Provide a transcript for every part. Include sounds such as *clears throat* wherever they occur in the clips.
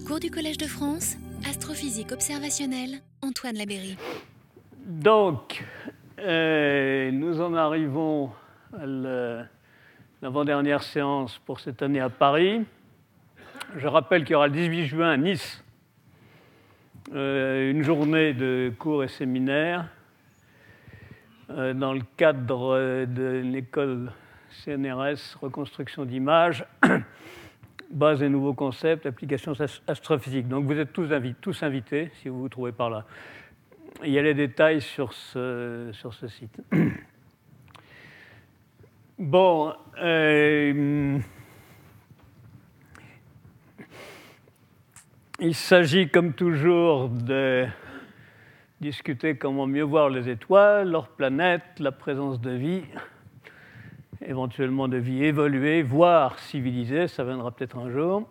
Cours du Collège de France, astrophysique observationnelle, Antoine Labéry. Donc, euh, nous en arrivons à l'avant-dernière séance pour cette année à Paris. Je rappelle qu'il y aura le 18 juin à Nice euh, une journée de cours et séminaires euh, dans le cadre de l'école CNRS Reconstruction d'images *clears throat* base et nouveaux concepts, applications astrophysiques. Donc vous êtes tous, invités, si vous vous trouvez par là. Il y a les détails sur ce, sur ce site. *clears throat* Bon, euh, il s'agit comme toujours de discuter comment mieux voir les étoiles, leurs planètes, la présence de vie éventuellement de vie évoluée, voire civilisée, ça viendra peut-être un jour,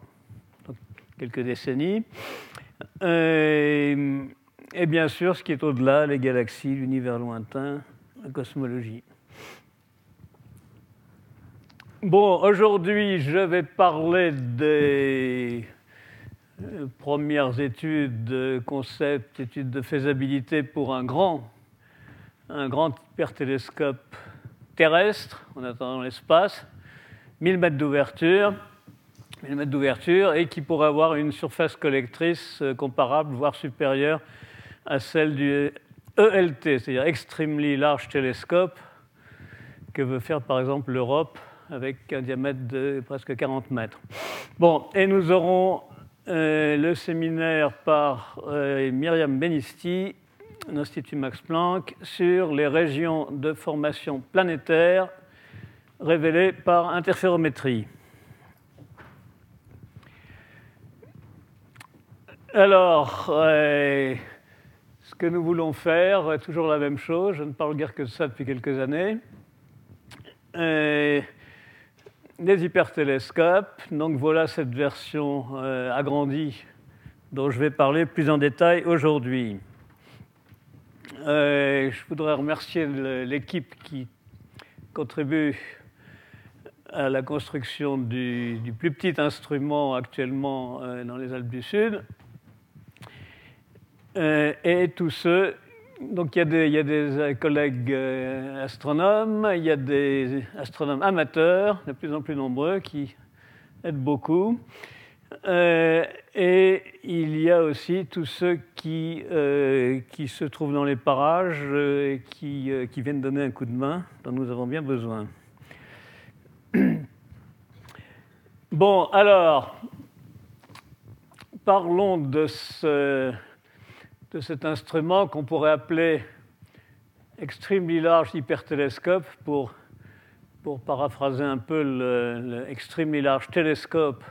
quelques décennies. Euh, et, bien sûr, ce qui est au-delà, les galaxies, l'univers lointain, la cosmologie. Bon, aujourd'hui, je vais parler des euh, premières études, concepts, études de faisabilité pour un grand, un grand hypertélescope terrestre, en attendant l'espace, 1000 mètres d'ouverture, 1000 mètres d'ouverture, et qui pourrait avoir une surface collectrice euh, comparable, voire supérieure à celle du ELT, c'est-à-dire Extremely Large Telescope, que veut faire par exemple l'Europe avec un diamètre de presque 40 mètres. Bon, et nous aurons euh, le séminaire par euh, Myriam Benisti l'Institut Max Planck sur les régions de formation planétaire révélées par interférométrie. Alors, euh, ce que nous voulons faire, toujours la même chose, je ne parle guère que de ça depuis quelques années. Euh, des hypertélescopes, donc voilà cette version euh, agrandie dont je vais parler plus en détail aujourd'hui. Euh, je voudrais remercier l'équipe qui contribue à la construction du, plus petit instrument actuellement euh, dans les Alpes du Sud. Euh, et tous ceux, donc il y a des, il y a des collègues astronomes, il y a des astronomes amateurs, de plus en plus nombreux, qui aident beaucoup. Euh, et il y a aussi tous ceux qui, euh, qui se trouvent dans les parages euh, et qui, qui, viennent donner un coup de main dont nous avons bien besoin. *clears throat* Bon, alors, parlons de, ce, de cet instrument qu'on pourrait appeler Extremely Large Hypertélescope pour, pour paraphraser un peu le, le Extremely Large Telescope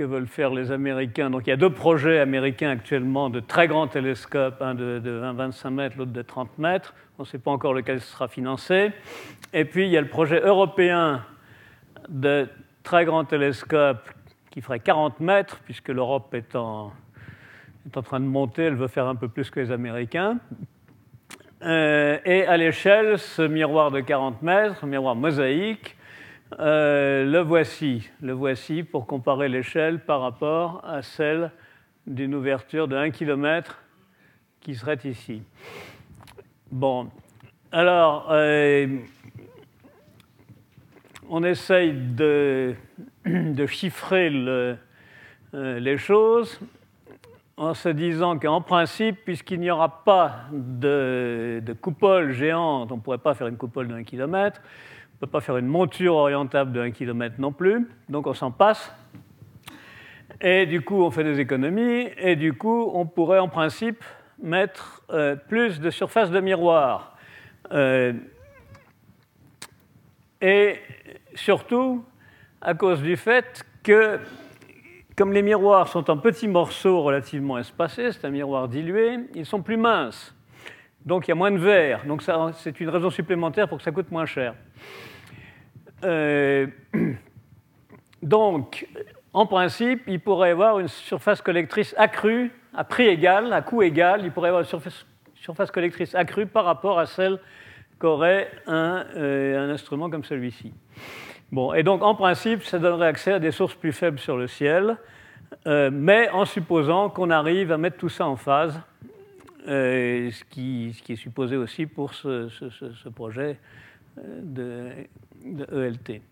que veulent faire les Américains. Donc il y a deux projets américains actuellement de très grands télescopes, un de, 20-25 mètres, l'autre de 30 mètres. On ne sait pas encore lequel sera financé. Et puis il y a le projet européen de très grands télescopes qui ferait 40 mètres, puisque l'Europe est en, train de monter, elle veut faire un peu plus que les Américains. Euh, et à l'échelle, ce miroir de 40 mètres, miroir mosaïque, euh, le voici. Le voici pour comparer l'échelle par rapport à celle d'une ouverture de 1 km qui serait ici. Bon, alors, euh, on essaye de, chiffrer euh, les choses en se disant qu'en principe, puisqu'il n'y aura pas de, de, coupole géante, on ne pourrait pas faire une coupole de 1 km, ne peut pas faire une monture orientable de 1 km non plus, donc on s'en passe. Et du coup, on fait des économies, et du coup, on pourrait en principe mettre euh, plus de surface de miroir. Euh, et surtout, à cause du fait que, comme les miroirs sont en petits morceaux relativement espacés, c'est un miroir dilué, ils sont plus minces. Donc il y a moins de verre. Donc c'est une raison supplémentaire pour que ça coûte moins cher. Euh, *clears throat* donc, en principe, il pourrait y avoir une surface collectrice accrue à prix égal, à coût égal. Il pourrait y avoir une surface, collectrice accrue par rapport à celle qu'aurait un, euh, un, instrument comme celui-ci. Bon, et donc, en principe, ça donnerait accès à des sources plus faibles sur le ciel, mais en supposant qu'on arrive à mettre tout ça en phase, ce qui, est supposé aussi pour ce, projet de, ELT.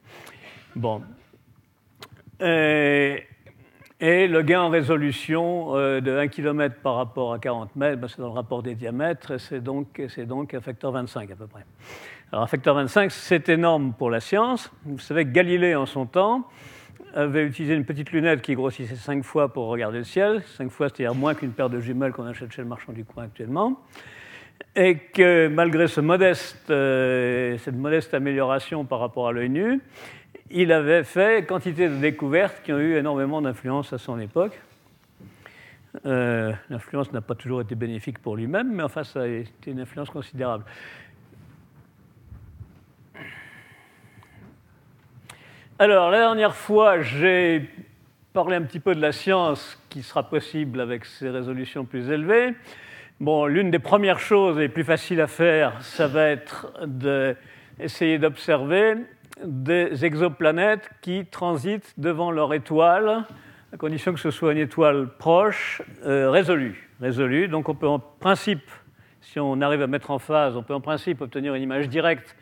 Bon. Et le gain en résolution euh, de 1 km par rapport à 40 mètres, ben, c'est dans le rapport des diamètres, c'est donc, donc un facteur 25 à peu près. Alors un facteur 25, c'est énorme pour la science. Vous savez que Galilée, en son temps, avait utilisé une petite lunette qui grossissait 5 fois pour regarder le ciel, 5 fois, c'est-à-dire moins qu'une paire de jumelles qu'on achète chez le marchand du coin actuellement, et que malgré euh, cette modeste amélioration par rapport à l'œil nu, il avait fait quantité de découvertes qui ont eu énormément d'influence à son époque. Euh, l'influence n'a pas toujours été bénéfique pour lui-même, mais enfin, ça a été une influence considérable. Alors, la dernière fois, j'ai parlé un petit peu de la science qui sera possible avec ces résolutions plus élevées. Bon, l'une des premières choses les plus faciles à faire, ça va être d'essayer d'observer des exoplanètes qui transitent devant leur étoile, à condition que ce soit une étoile proche, euh, résolue. résolue. Donc on peut en principe, si on arrive à mettre en phase, on peut en principe obtenir une image directe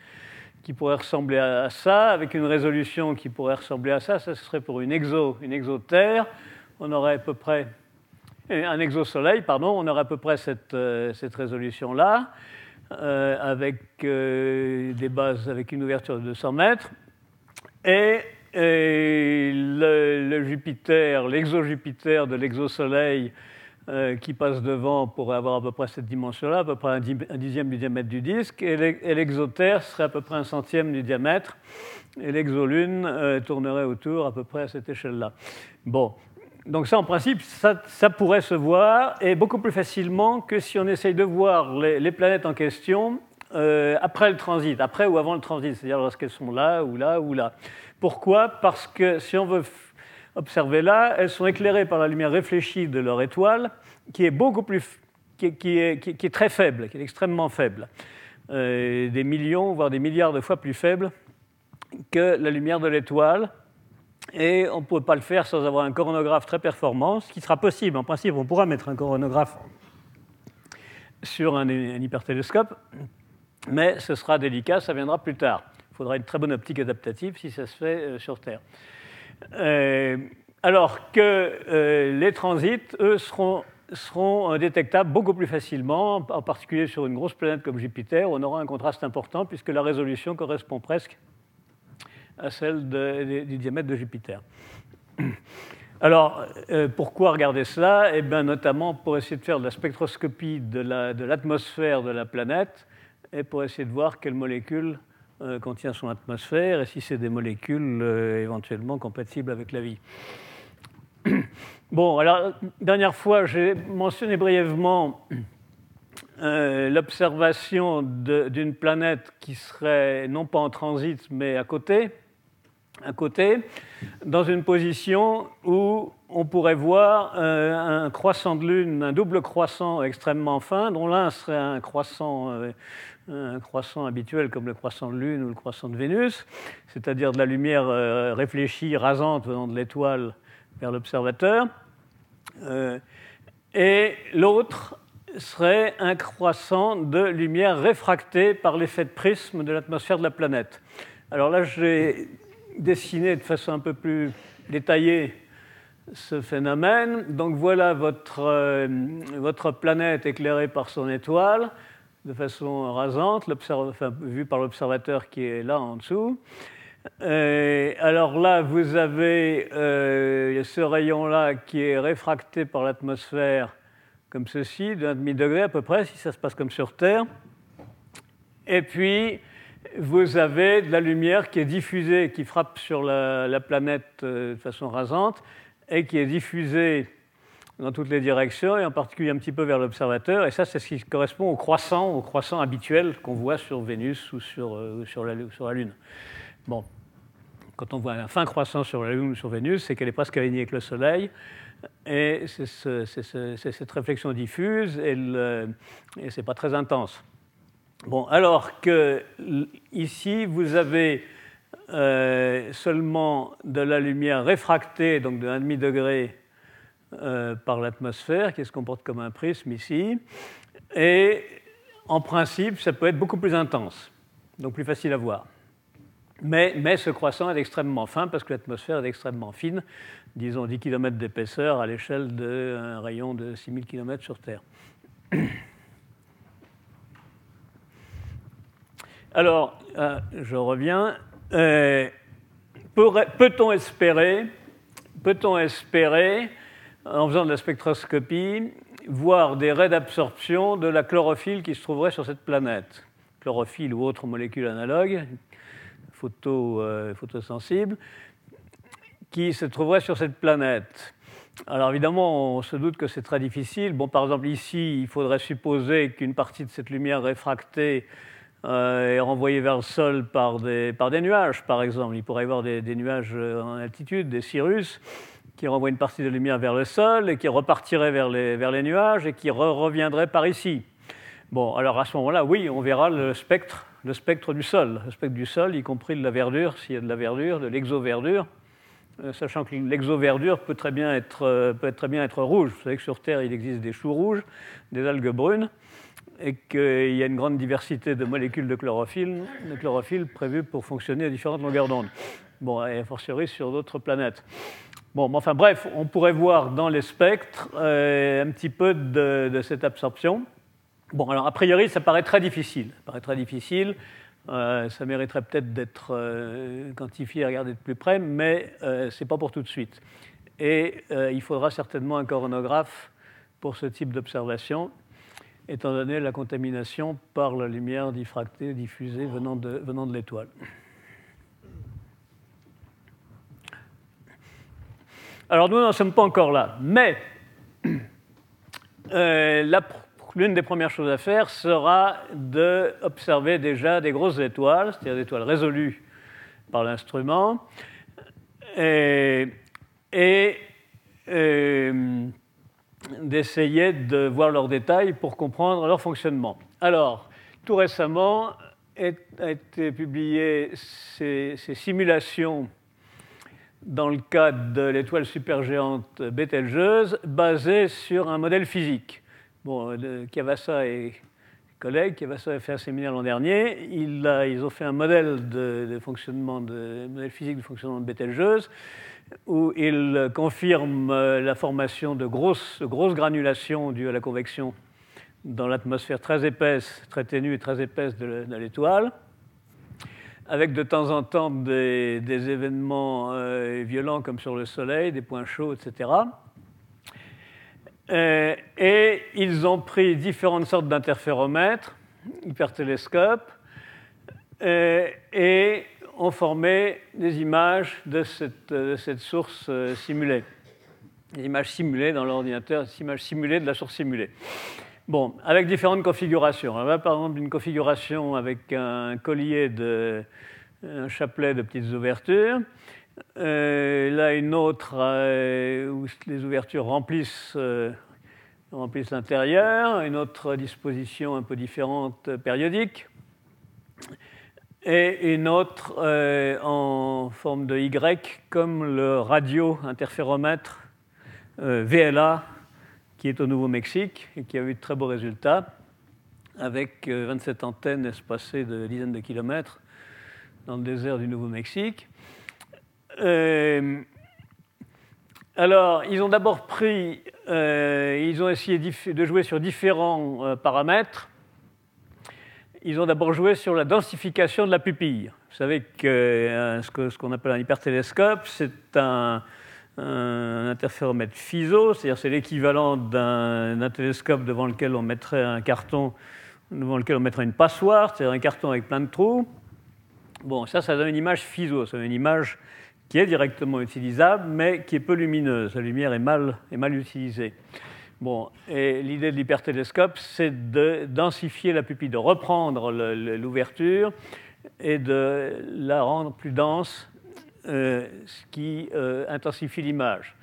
qui pourrait ressembler à ça, avec une résolution qui pourrait ressembler à ça. Ça serait pour une exo, une exoterre. On aurait à peu près un exosoleil, pardon, on aurait à peu près cette, euh, résolution-là. Euh, avec euh, des bases avec une ouverture de 200 mètres. Et, le, Jupiter, l'exo-Jupiter de l'exosoleil euh, qui passe devant pourrait avoir à peu près cette dimension-là, à peu près un, dixième du diamètre du disque, et l'exoterre serait à peu près un centième du diamètre, et l'exolune tournerait autour à peu près à cette échelle-là. Bon, donc ça, en principe, ça, pourrait se voir, et beaucoup plus facilement que si on essaye de voir les, planètes en question euh, après le transit, après ou avant le transit, c'est-à-dire lorsqu'elles sont là ou là ou là. Pourquoi? Parce que si on veut observer là, elles sont éclairées par la lumière réfléchie de leur étoile, qui est beaucoup plus, qui, est, très faible, qui est extrêmement faible, euh, des millions, voire des milliards de fois plus faible que la lumière de l'étoile, et on ne peut pas le faire sans avoir un coronographe très performant, ce qui sera possible. En principe, on pourra mettre un coronographe sur un, hypertélescope, mais ce sera délicat, ça viendra plus tard. Il faudra une très bonne optique adaptative si ça se fait euh, sur Terre. Euh, alors que euh, les transits, eux, seront, seront détectables beaucoup plus facilement, en particulier sur une grosse planète comme Jupiter, on aura un contraste important puisque la résolution correspond presque à celle du diamètre de Jupiter. Alors, euh, pourquoi regarder cela? Eh bien, notamment pour essayer de faire de la spectroscopie de l'atmosphère de, la planète et pour essayer de voir quelles molécules euh, contient son atmosphère et si c'est des molécules euh, éventuellement compatibles avec la vie. *coughs* Bon, alors, dernière fois, j'ai mentionné brièvement l'observation d'une planète qui serait non pas en transit mais à côté, à côté, dans une position où on pourrait voir euh, un croissant de lune, un double croissant extrêmement fin, dont l'un serait un croissant, euh, un croissant habituel comme le croissant de lune ou le croissant de Vénus, c'est-à-dire de la lumière euh, réfléchie, rasante venant de l'étoile vers l'observateur, et l'autre serait un croissant de lumière réfractée par l'effet de prisme de l'atmosphère de la planète. Alors là, j'ai dessiner de façon un peu plus détaillée ce phénomène. Donc voilà votre, euh, votre planète éclairée par son étoile de façon rasante, vue par l'observateur qui est là en dessous. alors là, vous avez euh, ce rayon-là qui est réfracté par l'atmosphère comme ceci, d'un demi-degré à peu près, si ça se passe comme sur Terre. Et puis, vous avez de la lumière qui est diffusée, qui frappe sur la, planète euh, de façon rasante et qui est diffusée dans toutes les directions et en particulier un petit peu vers l'observateur. Et ça, c'est ce qui correspond au croissant, au croissant habituel qu'on voit sur Vénus ou sur, euh, la, Lune. Bon, quand on voit un fin croissant sur la Lune ou sur Vénus, c'est qu'elle est presque alignée avec le Soleil. Et c'est cette réflexion diffuse et, et ce n'est pas très intense. Bon, alors que ici, vous avez euh, seulement de la lumière réfractée, donc de 1,5 degré par l'atmosphère, qui se comporte comme un prisme ici. Et en principe, ça peut être beaucoup plus intense, donc plus facile à voir. Mais, mais ce croissant est extrêmement fin parce que l'atmosphère est extrêmement fine, disons 10 km d'épaisseur à l'échelle d'un rayon de 6000 km sur Terre. Alors, euh, je reviens. Euh, peut-on espérer, en faisant de la spectroscopie, voir des raies d'absorption de la chlorophylle qui se trouverait sur cette planète? Chlorophylle ou autre molécule analogue, euh, photosensible, qui se trouverait sur cette planète. Alors évidemment, on se doute que c'est très difficile. Bon, par exemple, ici, il faudrait supposer qu'une partie de cette lumière réfractée est renvoyé vers le sol par des, nuages, par exemple. Il pourrait y avoir des, nuages euh, en altitude, des cirrus, qui renvoient une partie de lumière vers le sol et qui repartiraient vers les, nuages et qui reviendraient par ici. Bon, alors à ce moment-là, oui, on verra le spectre, le spectre du sol, le spectre du sol, y compris de la verdure, s'il y a de la verdure, de l'exoverdure, euh, sachant que l'exoverdure peut, peut très bien être rouge. Vous savez que sur Terre, il existe des choux rouges, des algues brunes et qu'il y a une grande diversité de molécules de chlorophylle, de chlorophylle prévues pour fonctionner à différentes longueurs d'onde. Bon, et a fortiori sur d'autres planètes. Bon, enfin bref, on pourrait voir dans les spectres euh, un petit peu de, cette absorption. Bon, alors a priori, ça paraît très difficile. Ça paraît très difficile. Euh, ça mériterait peut-être d'être euh, quantifié et regardé de plus près, mais ce n'est pas pour tout de suite. Et il faudra certainement un coronographe pour ce type d'observation étant donné la contamination par la lumière diffractée, diffusée venant de, l'étoile. Alors nous n'en sommes pas encore là, mais euh, l'une des premières choses à faire sera d'observer déjà des grosses étoiles, c'est-à-dire des étoiles résolues par l'instrument, et, et euh, d'essayer de voir leurs détails pour comprendre leur fonctionnement. Alors, tout récemment, a été publié ces, ces, dans le cadre de l'étoile supergéante Bételgeuse, basées sur un modèle physique. Bon, Cavassa et collègues, Cavassa a fait un séminaire l'an dernier, ils, ils, ont fait un modèle de, fonctionnement, de, modèle physique de fonctionnement de Bételgeuse, où il confirme euh, la formation de grosses, granulations dues à la convection dans l'atmosphère très épaisse, très ténue et très épaisse de l'étoile, avec de temps en temps des, événements euh, violents comme sur le Soleil, des points chauds, etc. Euh, et ils ont pris différentes sortes d'interféromètres, hypertélescopes, et ont formé des images de cette, source euh, simulée. Des images simulées dans l'ordinateur, des images simulées de la source simulée. Bon, avec différentes configurations. On a par exemple une configuration avec un collier de un chapelet de petites ouvertures. Euh, là, une autre euh, où les ouvertures remplissent, remplissent l'intérieur. Une autre disposition un peu différente périodique et une autre euh, en forme de Y, comme le radio-interféromètre euh, VLA, qui est au Nouveau-Mexique et qui a eu de très beaux résultats, avec 27 euh, antennes espacées de dizaines de kilomètres dans le désert du Nouveau-Mexique. alors, ils ont d'abord pris, ils ont essayé de jouer sur différents paramètres ils ont d'abord joué sur la densification de la pupille. Vous savez que euh, ce qu'on appelle un hypertélescope, c'est un, interféromètre FISO, c'est-à-dire c'est l'équivalent d'un télescope devant lequel on mettrait un carton, devant lequel on mettrait une passoire, c'est-à-dire un carton avec plein de trous. Bon, ça, ça donne une image FISO, c'est une image qui est directement utilisable, mais qui est peu lumineuse. La lumière est mal utilisée. Bon, et l'idée de l'hypertélescope, c'est de densifier la pupille, de reprendre l'ouverture et de la rendre plus dense, euh, ce qui euh, intensifie l'image.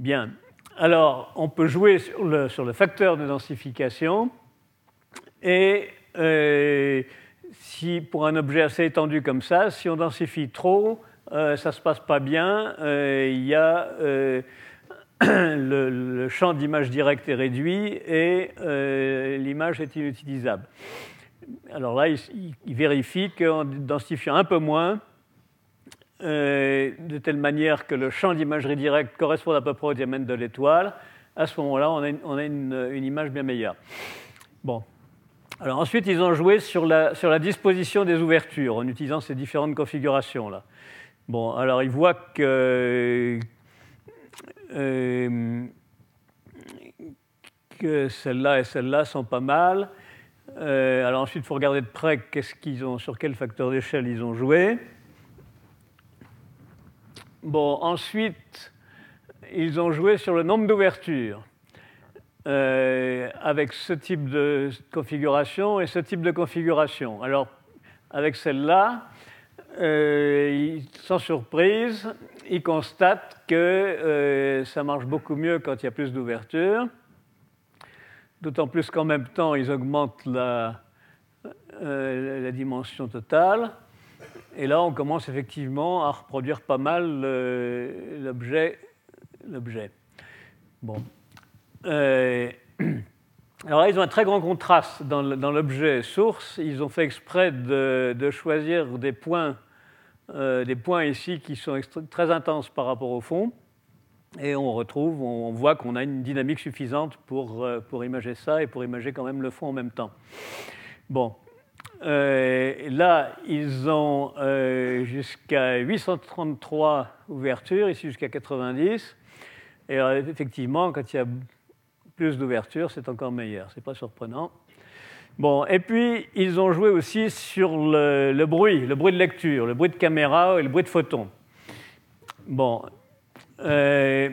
Bien. Alors, on peut jouer sur le, facteur de densification et euh, si pour un objet assez étendu comme ça, si on densifie trop, ça ne se passe pas bien. Il y a *coughs* le, champ d'image directe est réduit et l'image est inutilisable. Alors là, il, vérifie qu'en densifiant un peu moins, de telle manière que le champ d'imagerie directe corresponde à peu près au diamètre de l'étoile, à ce moment-là, on a, une, image bien meilleure. Bon. Alors ensuite, ils ont joué sur la, sur la disposition des ouvertures en utilisant ces différentes configurations-là. Bon, alors ils voient que, euh, que celle-là et celle-là sont pas mal. Euh, alors ensuite, il faut regarder de près qu'est-ce qu'ils ont, sur quel facteur d'échelle ils ont joué. Bon, ensuite, ils ont joué sur le nombre d'ouvertures. Euh, avec ce type de configuration et ce type de configuration. Alors, avec celle-là, euh, sans surprise, ils constatent que euh, ça marche beaucoup mieux quand il y a plus d'ouvertures, d'autant plus qu'en même temps, ils augmentent la, la, dimension totale. Et là, on commence effectivement à reproduire pas mal l'objet. Bon. Euh, *clears throat* alors là, ils ont un très grand contraste dans l'objet source. Ils ont fait exprès de, choisir des points, euh, des points ici qui sont très intenses par rapport au fond. Et on retrouve, on voit qu'on a une dynamique suffisante pour, euh, pour imager ça et pour imager quand même le fond en même temps. Bon. là, ils ont jusqu'à 833 ouvertures, ici jusqu'à 90. Et euh, effectivement, quand il y a plus d'ouverture, c'est encore meilleur. Ce n'est pas surprenant. Bon, et puis, ils ont joué aussi sur le, bruit, le bruit de lecture, le bruit de caméra et le bruit de photon. Bon. Euh,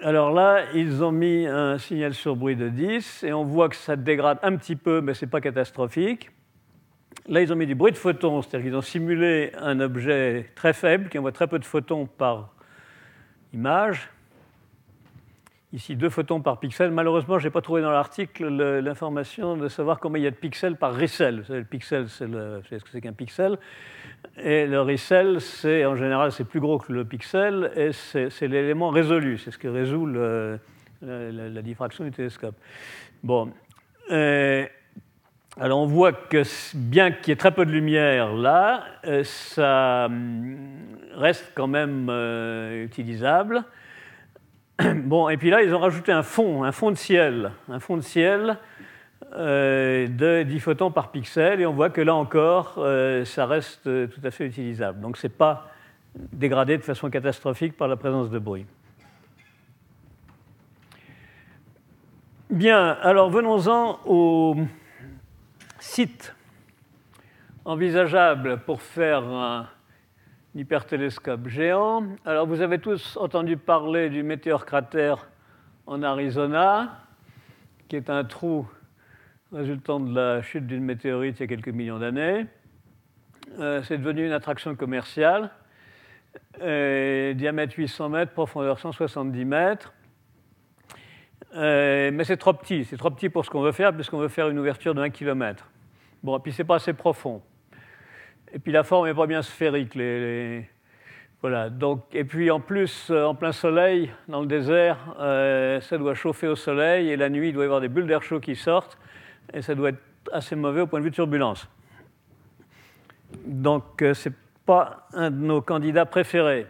alors là, ils ont mis un signal sur bruit de 10 et on voit que ça dégrade un petit peu, mais ce n'est pas catastrophique. Là, ils ont mis du bruit de photon, c'est-à-dire qu'ils ont simulé un objet très faible qui envoie très peu de photons par image. Ici, deux photons par pixel. Malheureusement, je n'ai pas trouvé dans l'article l'information de savoir combien il y a de pixels par ricel. le pixel, c'est ce que c'est qu'un pixel. Et le ricel, c'est en général, c'est plus gros que le pixel et c'est l'élément résolu. C'est ce qui résout la, diffraction du télescope. Bon. Euh, alors on voit que bien qu'il y ait très peu de lumière là, euh, ça hum, reste quand même euh, utilisable. *clears throat* Bon, et puis là, ils ont rajouté un fond, un fond de ciel, un fond de ciel euh, de 10 photons par pixel, et on voit que là encore, euh, ça reste tout à fait utilisable. Donc, ce n'est pas dégradé de façon catastrophique par la présence de bruit. Bien, alors venons-en au site envisageable pour faire un hypertélescope géant. Alors vous avez tous entendu parler du météore cratère en Arizona, qui est un trou résultant de la chute d'une météorite il y a quelques millions d'années. Euh, c'est devenu une attraction commerciale. Euh, diamètre 800 mètres, profondeur 170 mètres. Euh, mais c'est trop petit, c'est trop petit pour ce qu'on veut faire, puisqu'on veut faire une ouverture de 1 km. Bon, et puis c'est pas assez profond. Et puis la forme n'est pas bien sphérique. Voilà. Donc, et puis en plus, euh, en plein soleil, dans le désert, euh, ça doit chauffer au soleil et la nuit, il doit y avoir des bulles d'air chaud qui sortent et ça doit être assez mauvais au point de vue de turbulence. Donc, euh, ce n'est pas un de nos candidats préférés.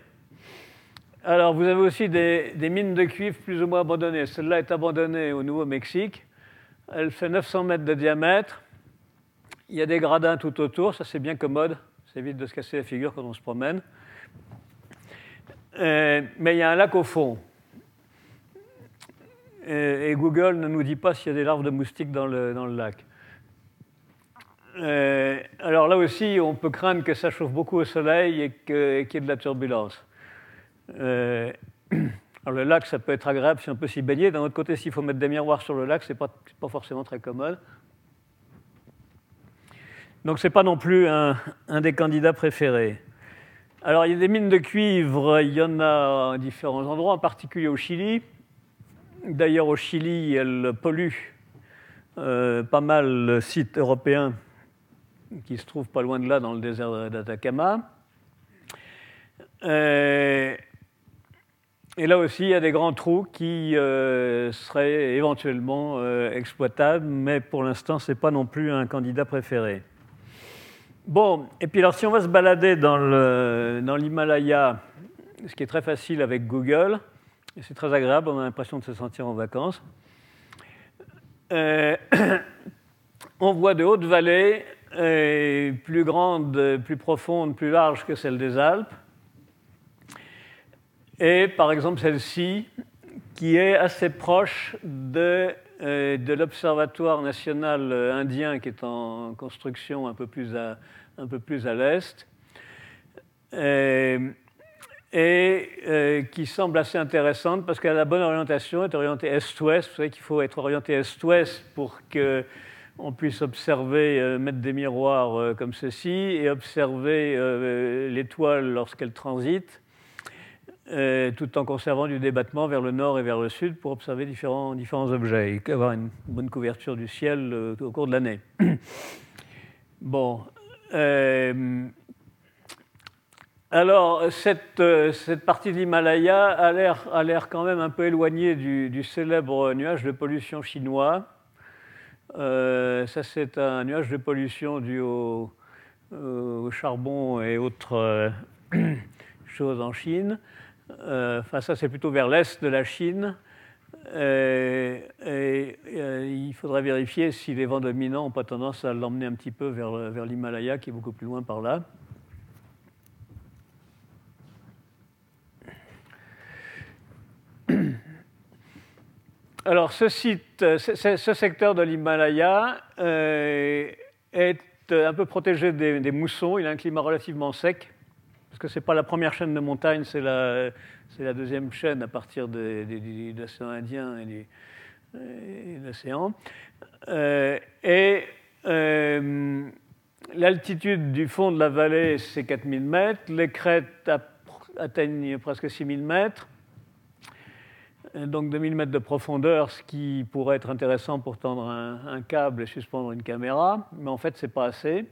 Alors, vous avez aussi des mines de cuivre plus ou moins abandonnées. Celle-là est abandonnée au Nouveau-Mexique. Elle fait 900 mètres de diamètre. Il y a des gradins tout autour, ça c'est bien commode, ça évite de se casser la figure quand on se promène. Euh, mais il y a un lac au fond. Et, Google ne nous dit pas s'il y a des larves de moustiques dans le, lac. Euh, alors là aussi, on peut craindre que ça chauffe beaucoup au soleil et qu'il y ait de la turbulence. Euh, *clears throat* alors le lac, ça peut être agréable si on peut s'y baigner. D'un autre côté, s'il faut mettre des miroirs sur le lac, ce n'est pas forcément très commode. Donc ce n'est pas non plus un, des candidats préférés. Alors il y a des mines de cuivre, il y en a à différents endroits, en particulier au Chili. D'ailleurs au Chili, elles polluent euh, pas mal le site européen qui se trouve pas loin de là dans le désert d'Atacama. Euh, et là aussi, il y a des grands trous qui seraient éventuellement exploitables, mais pour l'instant, ce n'est pas non plus un candidat préféré. Bon, et puis alors si on va se balader dans l'Himalaya, ce qui est très facile avec Google, et c'est très agréable, on a l'impression de se sentir en vacances, *coughs* on voit de hautes vallées plus grandes, plus profondes, plus larges que celles des Alpes. Et par exemple celle-ci, qui est assez proche de, euh, de l'Observatoire national indien qui est en construction un peu plus à, un peu plus à l'est, euh, et euh, qui semble assez intéressante parce qu'elle a la bonne orientation, est orientée est-ouest. Vous savez qu'il faut être orienté est-ouest pour que on puisse observer, euh, mettre des miroirs euh, comme ceci et observer euh, l'étoile lorsqu'elle transite, tout en conservant du débattement vers le nord et vers le sud pour observer différents, différents objets et avoir une bonne couverture du ciel au cours de l'année. *coughs* bon. alors, cette, cette, partie de l'Himalaya a l'air quand même un peu éloignée du, célèbre nuage de pollution chinois euh, ça, c'est un nuage de pollution dû au, charbon et autres euh, *coughs* choses en Chine. Euh, enfin, ça, c'est plutôt vers l'est de la Chine. Et, il faudrait vérifier si les vents dominants n'ont pas tendance à l'emmener un petit peu vers, l'Himalaya, qui est beaucoup plus loin par là. Alors, ce secteur de l'Himalaya euh, est un peu protégé des, moussons. Il a un climat relativement sec, parce que ce n'est pas la première chaîne de montagne, c'est la, deuxième chaîne à partir de, l'océan Indien et, de l'océan. Euh, et euh, l'altitude du fond de la vallée, c'est 4000 mètres. Les crêtes atteignent presque 6000 mètres donc 2000 mètres de profondeur, ce qui pourrait être intéressant pour tendre un, câble et suspendre une caméra, mais en fait, ce n'est pas assez.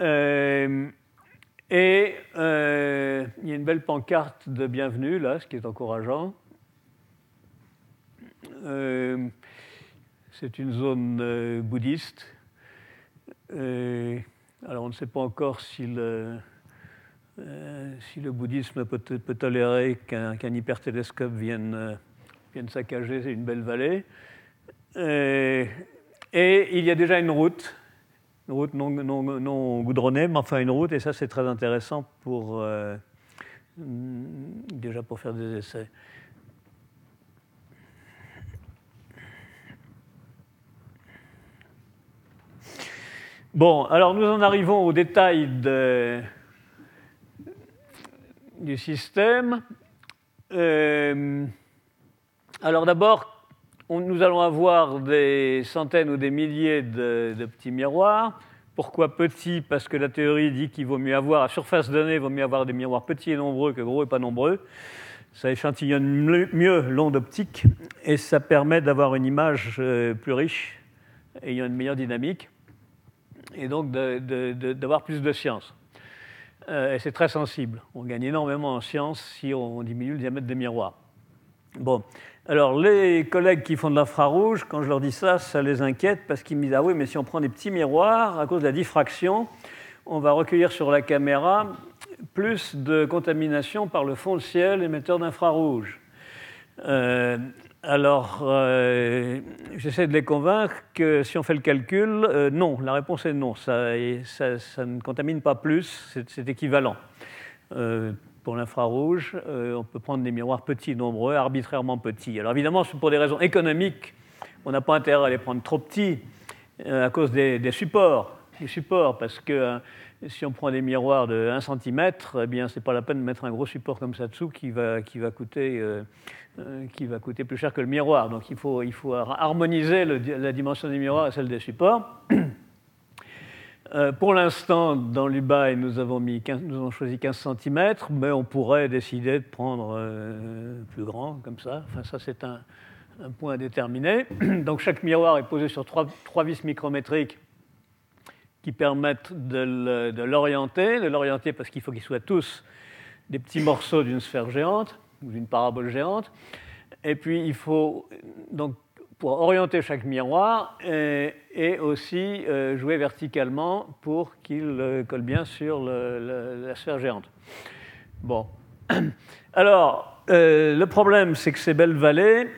Euh, et euh, il y a une belle pancarte de bienvenue, là, ce qui est encourageant. Euh, c'est une zone bouddhiste. alors, on ne sait pas encore si le, euh, bouddhisme peut, tolérer qu'un hypertélescope vienne, euh, saccager une belle vallée. Euh, et il y a déjà une route, une route non, goudronnée, mais enfin une route, et ça c'est très intéressant pour, déjà pour faire des essais. Bon, alors nous en arrivons au détail de, du système. Euh, alors d'abord, nous allons avoir des centaines ou des milliers de, petits miroirs. Pourquoi petits? Parce que la théorie dit qu'il vaut mieux avoir, à surface donnée, il vaut mieux avoir des miroirs petits et nombreux que gros et pas nombreux. Ça échantillonne mieux l'onde optique et ça permet d'avoir une image euh, plus riche ayant une meilleure dynamique et donc d'avoir plus de science. Euh, et c'est très sensible. On gagne énormément en science si on diminue le diamètre des miroirs. Bon, alors les collègues qui font de l'infrarouge, quand je leur dis ça, ça les inquiète parce qu'ils me disent Ah oui, mais si on prend des petits miroirs, à cause de la diffraction, on va recueillir sur la caméra plus de contamination par le fond de ciel émetteur d'infrarouge. Euh, alors, euh, j'essaie de les convaincre que si on fait le calcul, euh, non, la réponse est non, ça, ne contamine pas plus, c'est équivalent. Euh, pour l'infrarouge, on peut prendre des miroirs petits, nombreux, arbitrairement petits. Alors évidemment, pour des raisons économiques, on n'a pas intérêt à les prendre trop petits à cause des, supports, supports, parce que si on prend des miroirs de 1 cm, eh bien, ce n'est pas la peine de mettre un gros support comme ça dessous qui va, qui va, coûter, euh, euh, qui va coûter plus cher que le miroir. Donc il faut, il faut harmoniser la dimension des miroirs et celle des supports. *clears throat* Euh, pour l'instant, dans l'UBAI, nous, avons nous avons choisi 15 cm, mais on pourrait décider de prendre plus grand, comme ça. Enfin, ça, c'est un, un, point à déterminer. *clears throat* Donc chaque miroir est posé sur trois, trois vis micrométriques qui permettent de l'orienter, de l'orienter parce qu'il faut qu'ils soient tous des petits morceaux d'une sphère géante. ou d'une parabole géante. Et puis il faut donc pour orienter chaque miroir et, aussi jouer verticalement pour qu'il colle bien sur la sphère géante. Bon. *clears throat* Alors, le problème, c'est que ces belles vallées,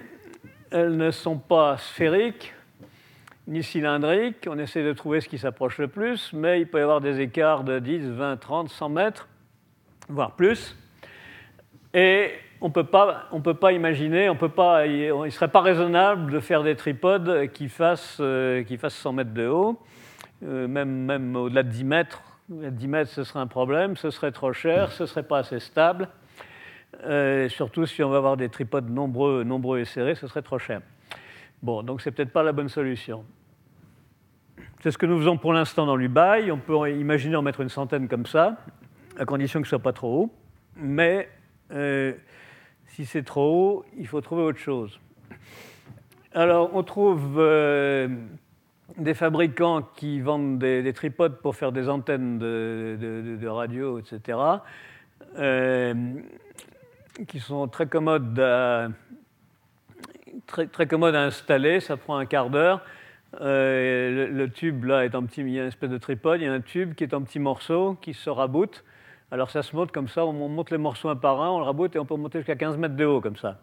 elles ne sont pas sphériques ni cylindriques. On essaie de trouver ce qui s'approche le plus, mais il peut y avoir des écarts de 10, 20, 30, 100 mètres, voire plus. Et on ne peut pas imaginer, on peut pas, il ne serait pas raisonnable de faire des tripodes qui fassent, euh, qui fassent 100 mètres de haut, euh, même, même au-delà de 10 mètres. 10 mètres, ce serait un problème, ce serait trop cher, ce ne serait pas assez stable. Euh, surtout si on va avoir des tripodes nombreux, nombreux et serrés, ce serait trop cher. Bon, donc c'est peut-être pas la bonne solution. C'est ce que nous faisons pour l'instant dans l'Ubaï. On peut imaginer en mettre une centaine comme ça, à condition que ce soit pas trop haut. Mais si c'est trop haut, il faut trouver autre chose. Alors, on trouve euh, des fabricants qui vendent des, tripodes pour faire des antennes de, radio, etc qui sont très commodes à, très, très commodes à installer, ça prend un quart d'heure. Euh, le, tube là est en petit, il y a une espèce de tripode, il y a un tube qui est en petits morceaux qui se raboute. Alors ça se monte comme ça, on monte les morceaux un par un, on le raboute et on peut monter jusqu'à 15 mètres de haut comme ça.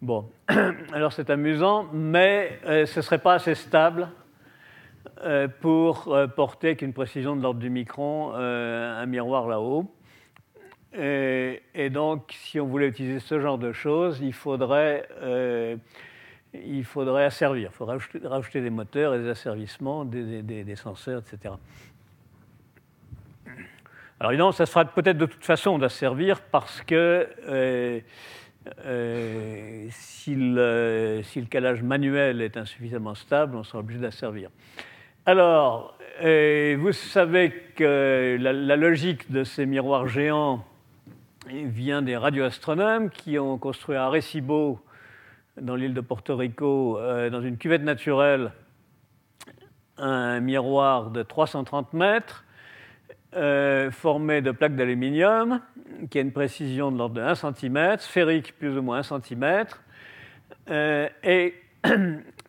Bon, *clears throat* alors c'est amusant, mais euh, ce ne serait pas assez stable euh, pour porter avec une précision de l'ordre du micron un miroir là-haut. Et, donc, si on voulait utiliser ce genre de choses, il faudrait, euh, il faudrait asservir. Il faudrait rajouter, des moteurs et des asservissements, des, des, senseurs, etc. Alors évidemment, ça se fera peut-être de toute façon d'asservir parce que euh, euh, si, le, si, le, calage manuel est insuffisamment stable, on sera obligé d'asservir. Alors, vous savez que la, la, logique de ces miroirs géants vient des radioastronomes qui ont construit à Arecibo, dans l'île de Porto Rico, euh, dans une cuvette naturelle, un miroir de 330 mètres euh, formé de plaques d'aluminium qui a une précision de l'ordre de 1 cm, sphérique plus ou moins 1 cm. Euh, et *clears throat*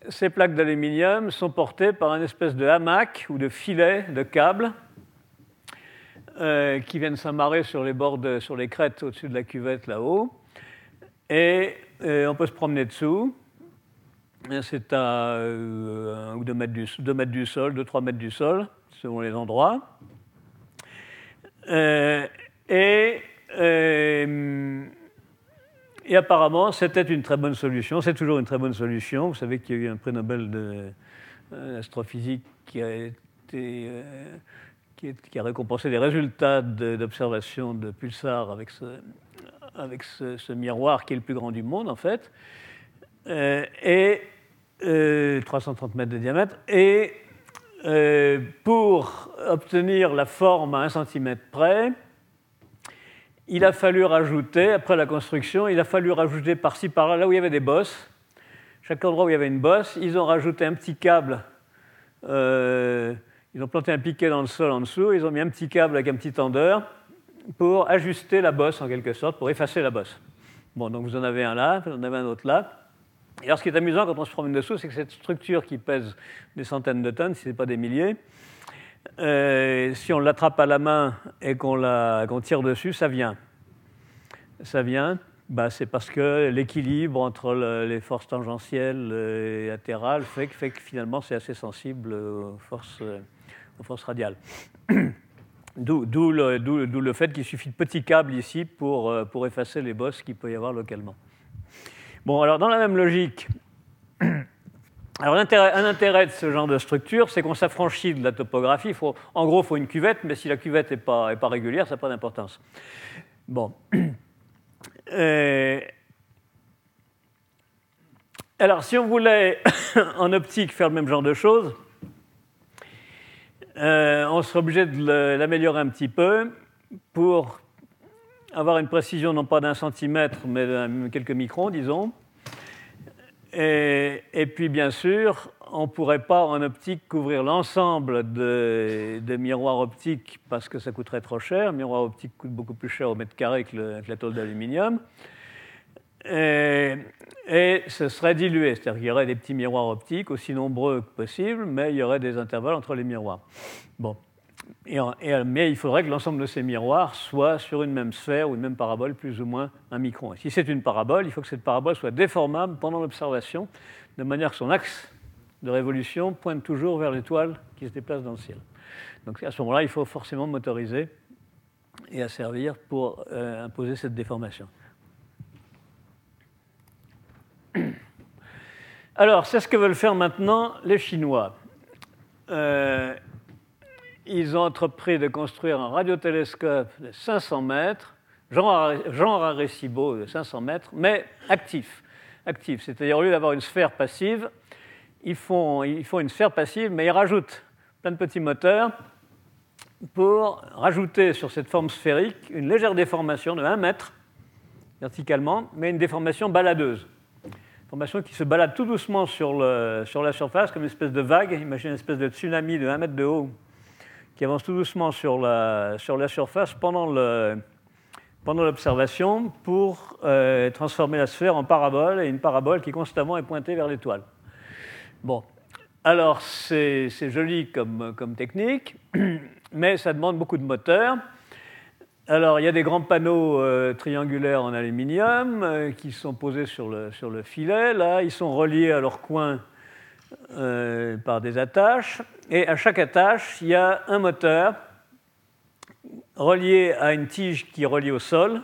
ces plaques d'aluminium sont portées par une espèce de hamac ou de filet de câble euh, qui viennent s'amarrer sur les bords, sur les crêtes au-dessus de la cuvette là-haut. Et on peut se promener dessous. C'est à euh, 1 ou 2 mètres, du, mètres du sol, 2-3 mètres du sol, selon les endroits. Euh, et, et apparemment, c'était une très bonne solution. C'est toujours une très bonne solution. Vous savez qu'il y a eu un prix Nobel d'astrophysique qui a été qui, a récompensé les résultats d'observation de, pulsars avec, ce, avec ce, miroir qui est le plus grand du monde en fait, euh, et 330 euh, mètres de diamètre. Et euh, pour obtenir la forme à 1 cm près, il a fallu rajouter, après la construction, il a fallu rajouter par-ci par-là, là où il y avait des bosses, chaque endroit où il y avait une bosse, ils ont rajouté un petit câble ils ont planté un piquet dans le sol en dessous, ils ont mis un petit câble avec un petit tendeur pour ajuster la bosse en quelque sorte, pour effacer la bosse. Bon, donc vous en avez un là, vous en avez un autre là. Alors ce qui est amusant quand on se promène dessous, c'est que cette structure qui pèse des centaines de tonnes, si ce n'est pas des milliers, euh, si on l'attrape à la main et qu'on tire dessus, ça vient. Ça vient, bah, c'est parce que l'équilibre entre les forces tangentielles et latérales fait, que finalement c'est assez sensible aux forces forces radiales. *clears throat* D'où le, fait qu'il suffit de petits câbles ici pour, euh, pour effacer les bosses qu'il peut y avoir localement. Bon, alors dans la même logique, *clears throat* alors un intérêt de ce genre de structure, c'est qu'on s'affranchit de la topographie. En gros, il faut une cuvette, mais si la cuvette n'est pas, est pas régulière, ça n'a pas d'importance. Bon. *clears throat* Euh, alors, si on voulait *clears throat* en optique faire le même genre de choses, euh, on serait obligé de l'améliorer un petit peu pour avoir une précision non pas d'un centimètre, mais de quelques microns, disons. Et, puis, bien sûr, on ne pourrait pas en optique couvrir l'ensemble des miroirs optiques parce que ça coûterait trop cher. Un miroir optique coûte beaucoup plus cher au mètre carré que, la tôle d'aluminium. Et, et ce serait dilué, c'est-à-dire qu'il y aurait des petits miroirs optiques aussi nombreux que possible, mais il y aurait des intervalles entre les miroirs. Bon. Mais il faudrait que l'ensemble de ces miroirs soit sur une même sphère ou une même parabole, plus ou moins un micron. Et si c'est une parabole, il faut que cette parabole soit déformable pendant l'observation, de manière que son axe de révolution pointe toujours vers l'étoile qui se déplace dans le ciel. Donc à ce moment-là, il faut forcément motoriser et asservir pour euh, imposer cette déformation. Alors, c'est ce que veulent faire maintenant les Chinois. Euh, ils ont entrepris de construire un radiotélescope de 500 mètres, genre, genre Arecibo de 500 mètres, mais actif. actif. C'est-à-dire, au lieu d'avoir une sphère passive, ils font, une sphère passive, mais ils rajoutent plein de petits moteurs pour rajouter sur cette forme sphérique une légère déformation de 1 mètre verticalement, mais une déformation baladeuse. Formation qui se balade tout doucement sur, la surface comme une espèce de vague, imaginez une espèce de tsunami de 1 mètre de haut qui avance tout doucement sur la, sur la surface pendant, le, pendant l'observation pour euh, transformer la sphère en parabole et une parabole qui constamment est pointée vers l'étoile. Bon, alors c'est, c'est joli comme, comme technique, *clears throat* mais ça demande beaucoup de moteurs. Alors, il y a des grands panneaux euh, triangulaires en aluminium euh, qui sont posés sur le, sur le, filet. Là, ils sont reliés à leur coin euh, par des attaches. Et à chaque attache, il y a un moteur relié à une tige qui est reliée au sol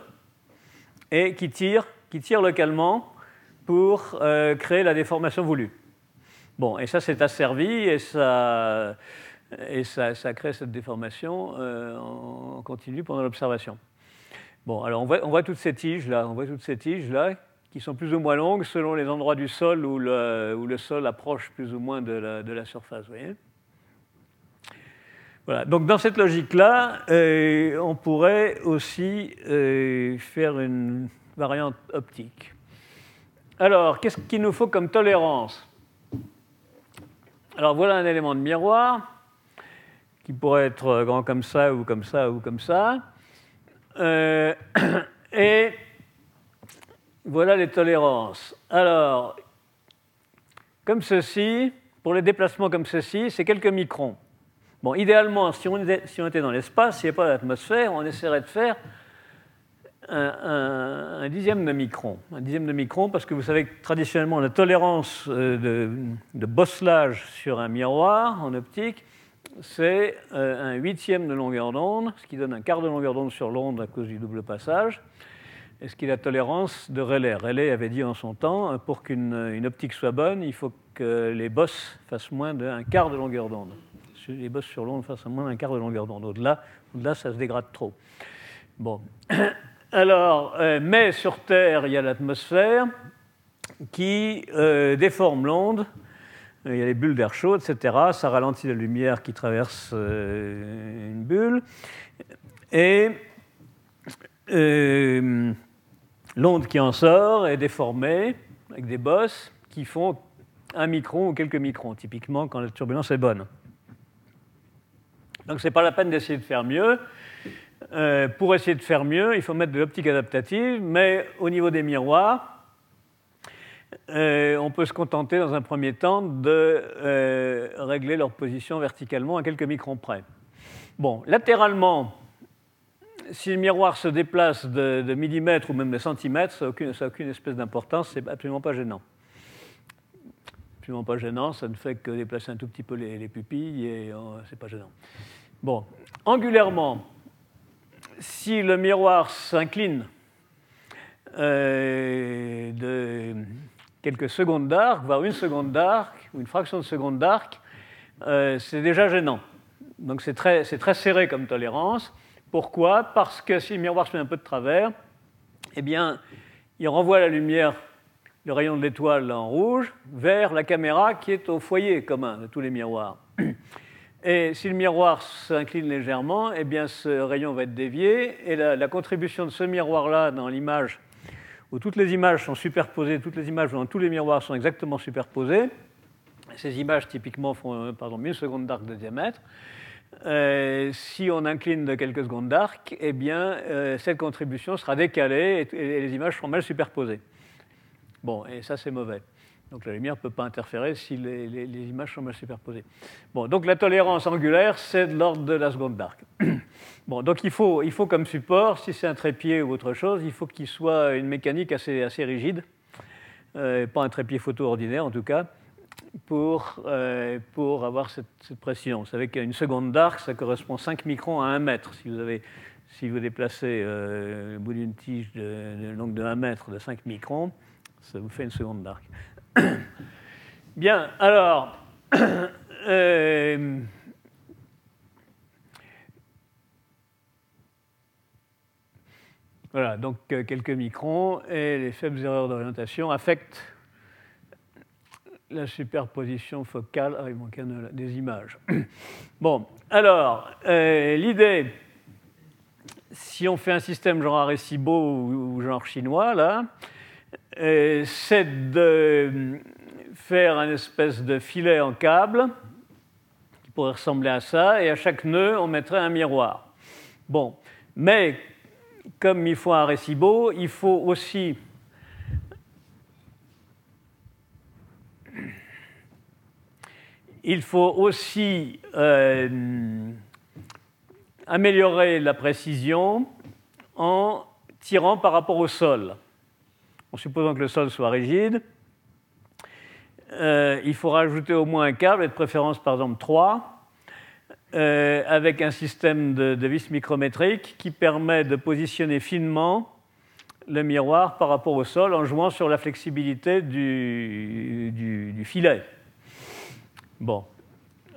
et qui tire, qui tire localement pour créer la déformation voulue. Bon, et ça, c'est asservi et ça et ça, crée cette déformation euh, en continu pendant l'observation. Bon, alors on voit, toutes ces tiges là, on voit toutes ces tiges là qui sont plus ou moins longues selon les endroits du sol où le, sol approche plus ou moins de la, surface. Voilà. Donc dans cette logique-là, euh, on pourrait aussi euh, faire une variante optique. Alors, qu'est-ce qu'il nous faut comme tolérance? Alors voilà un élément de miroir qui pourrait être grand comme ça, ou comme ça, ou comme ça. Euh, *coughs* et voilà les tolérances. Alors, comme ceci, pour les déplacements comme ceci, c'est quelques microns. Bon, idéalement, si on était, dans l'espace, s'il n'y avait pas d'atmosphère, on essaierait de faire un, dixième de micron. Un dixième de micron, parce que vous savez que traditionnellement, la tolérance euh, de, de bosselage sur un miroir en optique, c'est euh, un huitième de longueur d'onde, ce qui donne un quart de longueur d'onde sur l'onde à cause du double passage, et ce qui est la tolérance de Rayleigh. Rayleigh avait dit en son temps, pour qu'une optique soit bonne, il faut que les bosses fassent moins d'un quart de longueur d'onde. Les bosses sur l'onde fassent moins d'un quart de longueur d'onde. Au-delà, au-delà, ça se dégrade trop. Bon. *coughs* Alors, euh, mais sur Terre, il y a l'atmosphère qui euh, déforme l'onde il y a les bulles d'air chaud, etc. Ça ralentit la lumière qui traverse euh, une bulle. Et euh, l'onde qui en sort est déformée avec des bosses qui font un micron ou quelques microns, typiquement quand la turbulence est bonne. Donc ce n'est pas la peine d'essayer de faire mieux. Euh, pour essayer de faire mieux, il faut mettre de l'optique adaptative, mais au niveau des miroirs, euh, on peut se contenter dans un premier temps de euh, régler leur position verticalement à quelques microns près. Bon, latéralement, si le miroir se déplace de, millimètres ou même de centimètres, ça n'a aucune, espèce d'importance, c'est absolument pas gênant. Absolument pas gênant, ça ne fait que déplacer un tout petit peu les, pupilles et euh, c'est pas gênant. Bon, angulairement, si le miroir s'incline de quelques secondes d'arc, voire une seconde d'arc, ou une fraction de seconde d'arc, euh, c'est déjà gênant. Donc c'est très, serré comme tolérance. Pourquoi? Parce que si le miroir se met un peu de travers, eh bien, il renvoie la lumière, le rayon de l'étoile en rouge, vers la caméra qui est au foyer commun de tous les miroirs. *clears throat* Et si le miroir s'incline légèrement, eh bien, ce rayon va être dévié, et la, contribution de ce miroir-là dans l'image où toutes les images sont superposées, toutes les images dans tous les miroirs sont exactement superposées. Ces images typiquement font euh, pardon, 1000 secondes d'arc de diamètre. Euh, si on incline de quelques secondes d'arc, eh bien, euh, cette contribution sera décalée et, les images seront mal superposées. Bon, et ça c'est mauvais. Donc la lumière ne peut pas interférer si les, images sont mal superposées. Bon, donc la tolérance angulaire, c'est de l'ordre de la seconde d'arc. *clears throat* Bon, donc il faut, il faut comme support, si c'est un trépied ou autre chose, il faut qu'il soit une mécanique assez, assez rigide, euh, pas un trépied photo ordinaire en tout cas, pour, euh, pour avoir cette, précision. Vous savez qu'une seconde d'arc, ça correspond 5 microns à 1 mètre. Si vous, avez, si vous déplacez euh, le bout d'une tige de, longue de 1 mètre de 5 microns, ça vous fait une seconde d'arc. *coughs* Bien, alors, *coughs* euh, voilà, donc quelques microns et les faibles erreurs d'orientation affectent la superposition focale. Ah, il manque des images. *clears throat* Bon, alors, euh, l'idée, si on fait un système genre Arecibo ou genre chinois, là, c'est de faire un espèce de filet en câble qui pourrait ressembler à ça, et à chaque nœud, on mettrait un miroir. Bon, mais comme il faut un récibo, il faut aussi il faut aussi euh, améliorer la précision en tirant par rapport au sol en supposant que le sol soit rigide, euh, il faut rajouter au moins un câble, et de préférence par exemple 3, euh, avec un système de, vis micrométrique qui permet de positionner finement le miroir par rapport au sol en jouant sur la flexibilité du, du filet. Bon,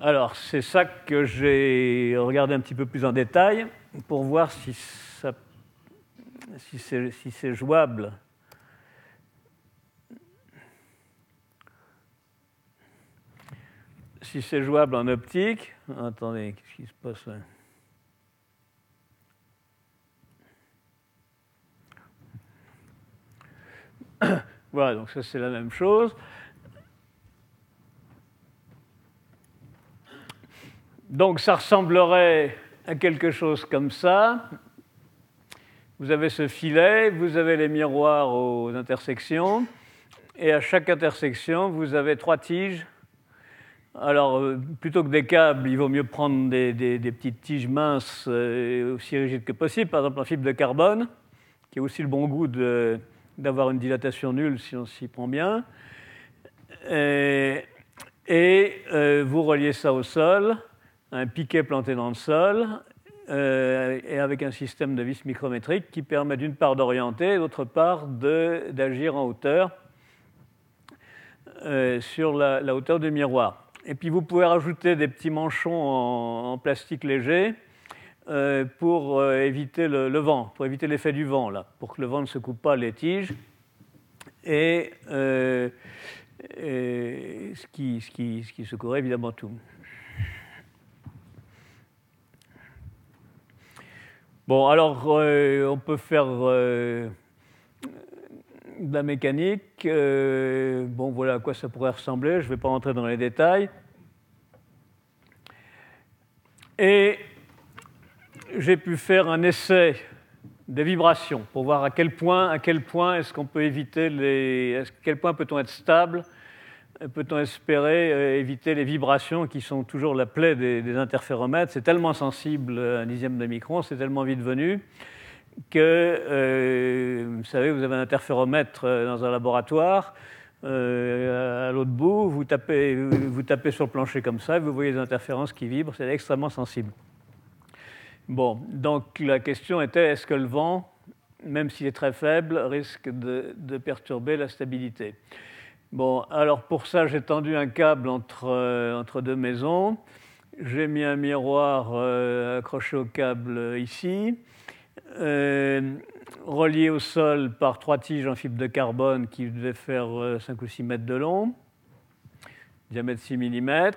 alors c'est ça que j'ai regardé un petit peu plus en détail pour voir si, si c'est jouable. Si c'est jouable en optique, attendez, qu'est-ce qui se passe là? *coughs* Voilà, donc ça c'est la même chose. Donc ça ressemblerait à quelque chose comme ça. Vous avez ce filet, vous avez les miroirs aux intersections, et à chaque intersection, vous avez trois tiges alors, euh, plutôt que des câbles, il vaut mieux prendre des, petites tiges minces euh, aussi rigides que possible, par exemple en fibre de carbone, qui a aussi le bon goût d'avoir une dilatation nulle si on s'y prend bien. Et, euh, vous reliez ça au sol, un piquet planté dans le sol, et avec un système de vis micrométrique qui permet d'une part d'orienter, d'autre part d'agir en hauteur sur la hauteur du miroir. Et puis vous pouvez rajouter des petits manchons en, plastique léger euh, pour euh, éviter le, vent, pour éviter l'effet du vent, là, pour que le vent ne se coupe pas les tiges. Et, euh, ce, qui, ce, secourt évidemment tout. Bon, alors on peut faire de la mécanique. bon, voilà à quoi ça pourrait ressembler. Je ne vais pas rentrer dans les détails. Et j'ai pu faire un essai des vibrations pour voir à quel point, à quel point est-ce qu'on peut éviter les, à quel point peut-on être stable, peut-on espérer euh, éviter les vibrations qui sont toujours la plaie des, interféromètres. C'est tellement sensible, un dixième de micron, c'est tellement vite venu que, euh, vous savez, vous avez un interféromètre euh, dans un laboratoire. Euh, à l'autre bout, vous tapez, vous tapez sur le plancher comme ça, vous voyez des interférences qui vibrent, c'est extrêmement sensible. Bon, donc la question était est-ce que le vent, même s'il est très faible, risque de, perturber la stabilité? Bon, alors pour ça, j'ai tendu un câble entre, euh, entre deux maisons. J'ai mis un miroir euh, accroché au câble ici relié au sol par trois tiges en fibre de carbone qui devaient faire 5 euh, ou 6 mètres de long, diamètre 6 mm.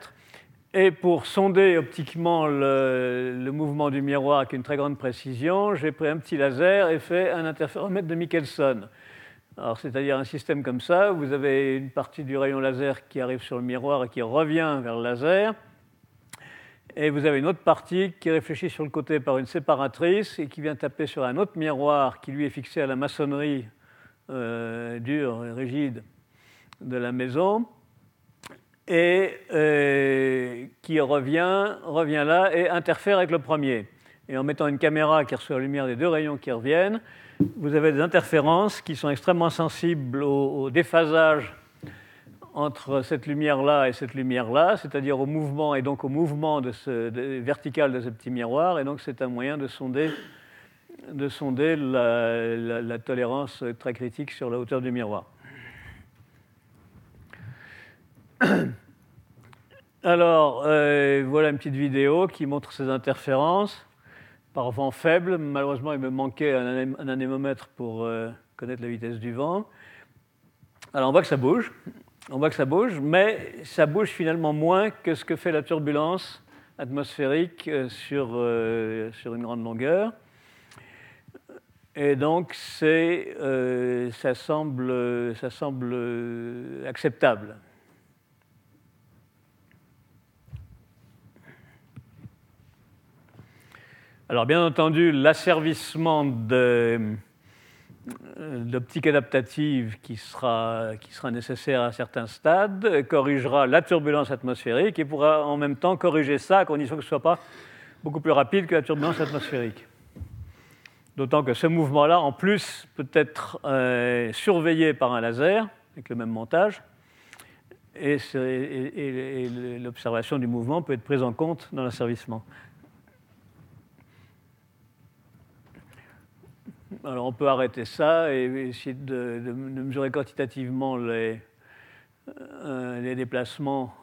Et pour sonder optiquement le, mouvement du miroir avec une très grande précision, j'ai pris un petit laser et fait un interféromètre de Michelson. Alors, c'est-à-dire un système comme ça, vous avez une partie du rayon laser qui arrive sur le miroir et qui revient vers le laser. Et vous avez une autre partie qui réfléchit sur le côté par une séparatrice et qui vient taper sur un autre miroir qui lui est fixé à la maçonnerie dur et rigide de la maison et qui revient, revient là et interfère avec le premier. Et en mettant une caméra qui reçoit la lumière des deux rayons qui reviennent, vous avez des interférences qui sont extrêmement sensibles au, déphasage entre cette lumière-là et cette lumière-là, c'est-à-dire au mouvement et donc au mouvement de ce, vertical de ce petit miroir. Et donc c'est un moyen de sonder, de sonder la, tolérance très critique sur la hauteur du miroir. *coughs* Alors, euh, voilà une petite vidéo qui montre ces interférences par vent faible. Malheureusement, il me manquait un, anémomètre pour euh, connaître la vitesse du vent. Alors on voit que ça bouge, on voit que ça bouge, mais ça bouge finalement moins que ce que fait la turbulence atmosphérique euh, sur, euh, sur une grande longueur. Et donc ça semble acceptable. Alors bien entendu, l'asservissement d'optique adaptative qui sera, nécessaire à certains stades corrigera la turbulence atmosphérique et pourra en même temps corriger ça à condition que ce ne soit pas beaucoup plus rapide que la turbulence atmosphérique. D'autant que ce mouvement-là, en plus, peut être euh, surveillé par un laser avec le même montage, et l'observation du mouvement peut être prise en compte dans l'asservissement. Alors on peut arrêter ça et essayer de, mesurer quantitativement les, euh, les, déplacements